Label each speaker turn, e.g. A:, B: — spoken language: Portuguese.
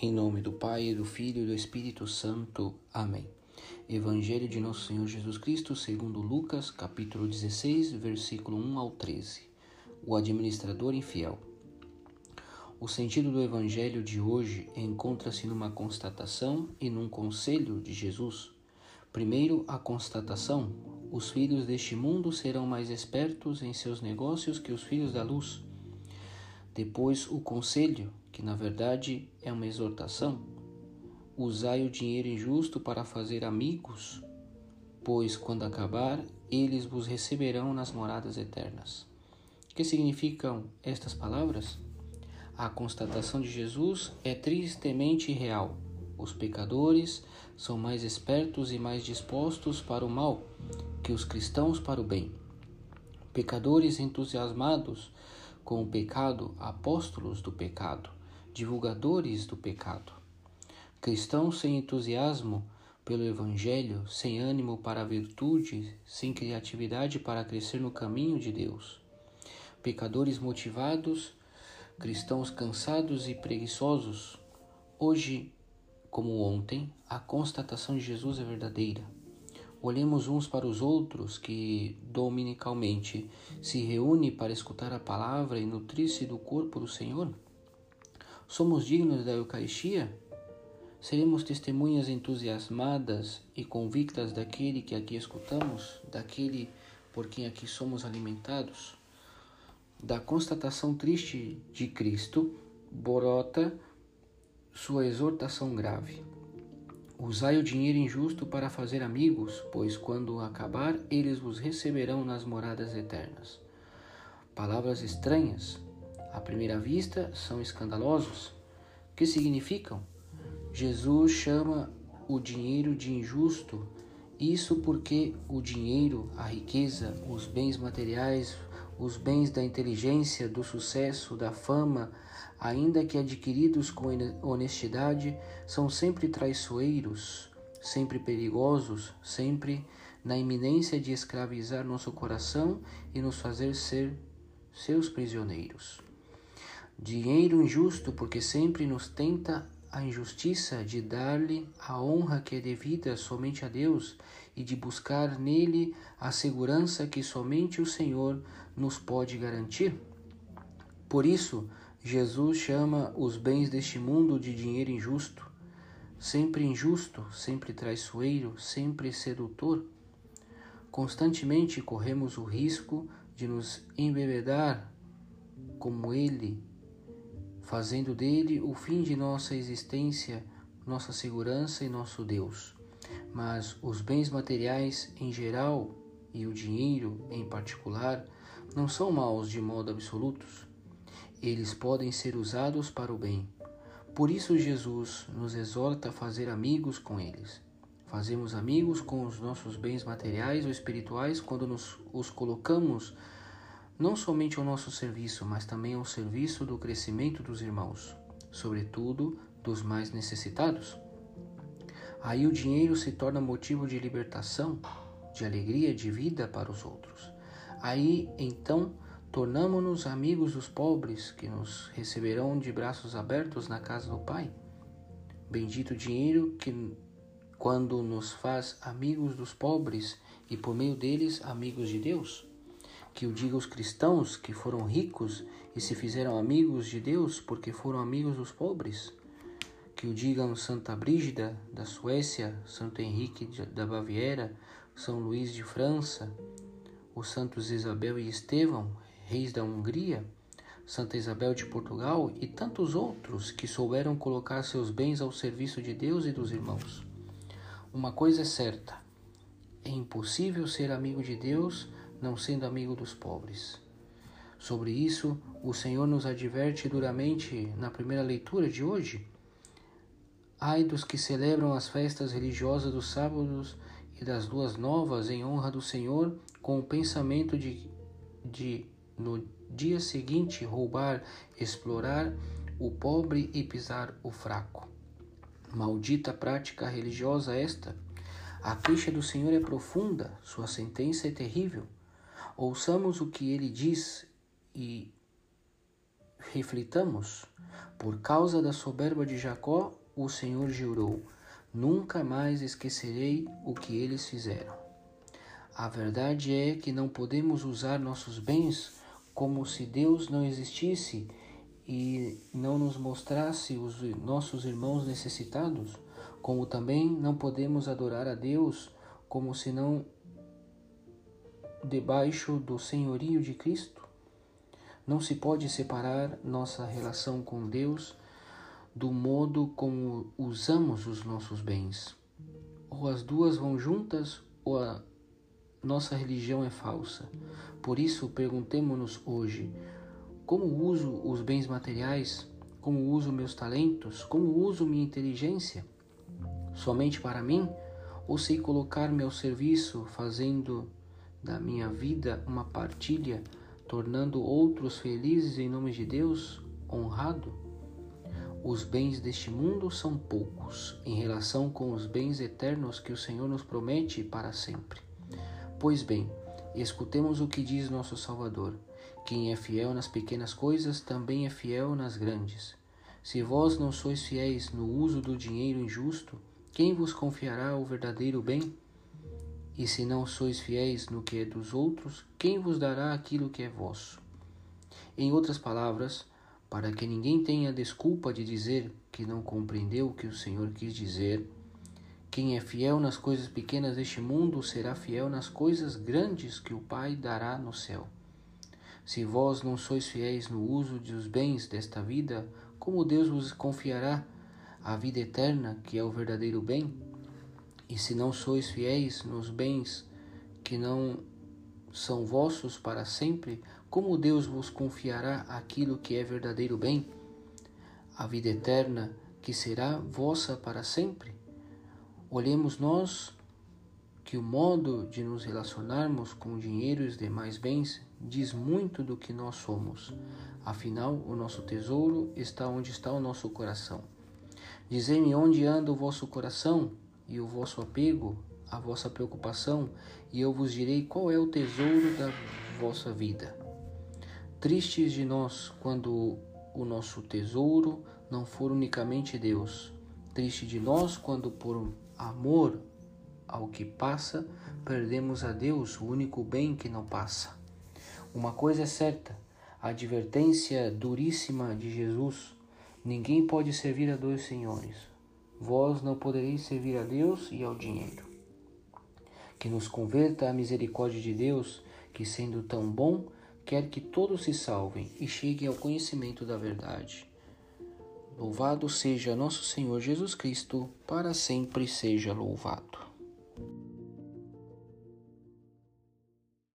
A: Em nome do Pai, do Filho e do Espírito Santo. Amém. Evangelho de Nosso Senhor Jesus Cristo, segundo Lucas, capítulo 16, versículo 1 ao 13. O administrador infiel. O sentido do evangelho de hoje encontra-se numa constatação e num conselho de Jesus. Primeiro, a constatação: os filhos deste mundo serão mais espertos em seus negócios que os filhos da luz. Depois, o conselho, que na verdade é uma exortação. Usai o dinheiro injusto para fazer amigos, pois quando acabar, eles vos receberão nas moradas eternas. Que significam estas palavras? A constatação de Jesus é tristemente real. Os pecadores são mais espertos e mais dispostos para o mal que os cristãos para o bem. Pecadores entusiasmados com o pecado, apóstolos do pecado divulgadores do pecado. Cristãos sem entusiasmo pelo Evangelho, sem ânimo para a virtude, sem criatividade para crescer no caminho de Deus. Pecadores motivados, cristãos cansados e preguiçosos. Hoje, como ontem, a constatação de Jesus é verdadeira. Olhemos uns para os outros que, dominicalmente, se reúnem para escutar a palavra e nutrir-se do corpo do Senhor. Somos dignos da Eucaristia? Seremos testemunhas entusiasmadas e convictas daquele que aqui escutamos, daquele por quem aqui somos alimentados? Da constatação triste de Cristo, brota sua exortação grave. Usai o dinheiro injusto para fazer amigos, pois quando acabar, eles vos receberão nas moradas eternas. Palavras estranhas, à primeira vista, são escandalosos. Que significam? Jesus chama o dinheiro de injusto, isso porque o dinheiro, a riqueza, os bens materiais, os bens da inteligência, do sucesso, da fama, ainda que adquiridos com honestidade, são sempre traiçoeiros, sempre perigosos, sempre na iminência de escravizar nosso coração e nos fazer ser seus prisioneiros. Dinheiro injusto, porque sempre nos tenta a injustiça de dar-lhe a honra que é devida somente a Deus e de buscar nele a segurança que somente o Senhor nos pode garantir. Por isso, Jesus chama os bens deste mundo de dinheiro injusto, sempre injusto, sempre traiçoeiro, sempre sedutor. Constantemente corremos o risco de nos embebedar como ele fazendo dele o fim de nossa existência, nossa segurança e nosso Deus. Mas os bens materiais em geral e o dinheiro em particular não são maus de modo absoluto. Eles podem ser usados para o bem. Por isso Jesus nos exorta a fazer amigos com eles. Fazemos amigos com os nossos bens materiais ou espirituais quando nos os colocamos não somente ao nosso serviço, mas também ao serviço do crescimento dos irmãos, sobretudo dos mais necessitados. Aí o dinheiro se torna motivo de libertação, de alegria, de vida para os outros. Aí então tornamos-nos amigos dos pobres que nos receberão de braços abertos na casa do Pai. Bendito dinheiro que, quando nos faz amigos dos pobres e por meio deles amigos de Deus que o diga os cristãos que foram ricos e se fizeram amigos de Deus porque foram amigos dos pobres. Que o digam Santa Brígida da Suécia, Santo Henrique da Baviera, São Luís de França, os santos Isabel e Estevão, reis da Hungria, Santa Isabel de Portugal e tantos outros que souberam colocar seus bens ao serviço de Deus e dos irmãos. Uma coisa é certa: é impossível ser amigo de Deus não sendo amigo dos pobres. Sobre isso, o Senhor nos adverte duramente na primeira leitura de hoje. Ai dos que celebram as festas religiosas dos sábados e das luas novas em honra do Senhor, com o pensamento de, de no dia seguinte roubar, explorar o pobre e pisar o fraco. Maldita prática religiosa esta! A queixa do Senhor é profunda, sua sentença é terrível. Ouçamos o que ele diz e reflitamos. Por causa da soberba de Jacó, o Senhor jurou: Nunca mais esquecerei o que eles fizeram. A verdade é que não podemos usar nossos bens como se Deus não existisse e não nos mostrasse os nossos irmãos necessitados, como também não podemos adorar a Deus como se não debaixo do senhorio de Cristo. Não se pode separar nossa relação com Deus do modo como usamos os nossos bens. Ou as duas vão juntas, ou a nossa religião é falsa. Por isso, perguntemo-nos hoje: como uso os bens materiais? Como uso meus talentos? Como uso minha inteligência? Somente para mim? Ou sei colocar-me ao serviço, fazendo da minha vida uma partilha, tornando outros felizes em nome de Deus, honrado? Os bens deste mundo são poucos em relação com os bens eternos que o Senhor nos promete para sempre. Pois bem, escutemos o que diz nosso Salvador. Quem é fiel nas pequenas coisas também é fiel nas grandes. Se vós não sois fiéis no uso do dinheiro injusto, quem vos confiará o verdadeiro bem? E se não sois fiéis no que é dos outros, quem vos dará aquilo que é vosso? Em outras palavras, para que ninguém tenha desculpa de dizer que não compreendeu o que o Senhor quis dizer. Quem é fiel nas coisas pequenas deste mundo será fiel nas coisas grandes que o Pai dará no céu. Se vós não sois fiéis no uso dos bens desta vida, como Deus vos confiará a vida eterna, que é o verdadeiro bem? E se não sois fiéis nos bens que não são vossos para sempre, como Deus vos confiará aquilo que é verdadeiro bem? A vida eterna, que será vossa para sempre? Olhemos nós que o modo de nos relacionarmos com dinheiro e os demais bens diz muito do que nós somos. Afinal, o nosso tesouro está onde está o nosso coração. Dizei-me onde anda o vosso coração e o vosso apego a vossa preocupação, e eu vos direi qual é o tesouro da vossa vida. Tristes de nós quando o nosso tesouro não for unicamente Deus. Triste de nós quando, por amor ao que passa, perdemos a Deus, o único bem que não passa. Uma coisa é certa: a advertência duríssima de Jesus: ninguém pode servir a dois senhores. Vós não podereis servir a Deus e ao dinheiro que nos converta à misericórdia de Deus, que sendo tão bom, quer que todos se salvem e cheguem ao conhecimento da verdade. Louvado seja nosso Senhor Jesus Cristo, para sempre seja louvado.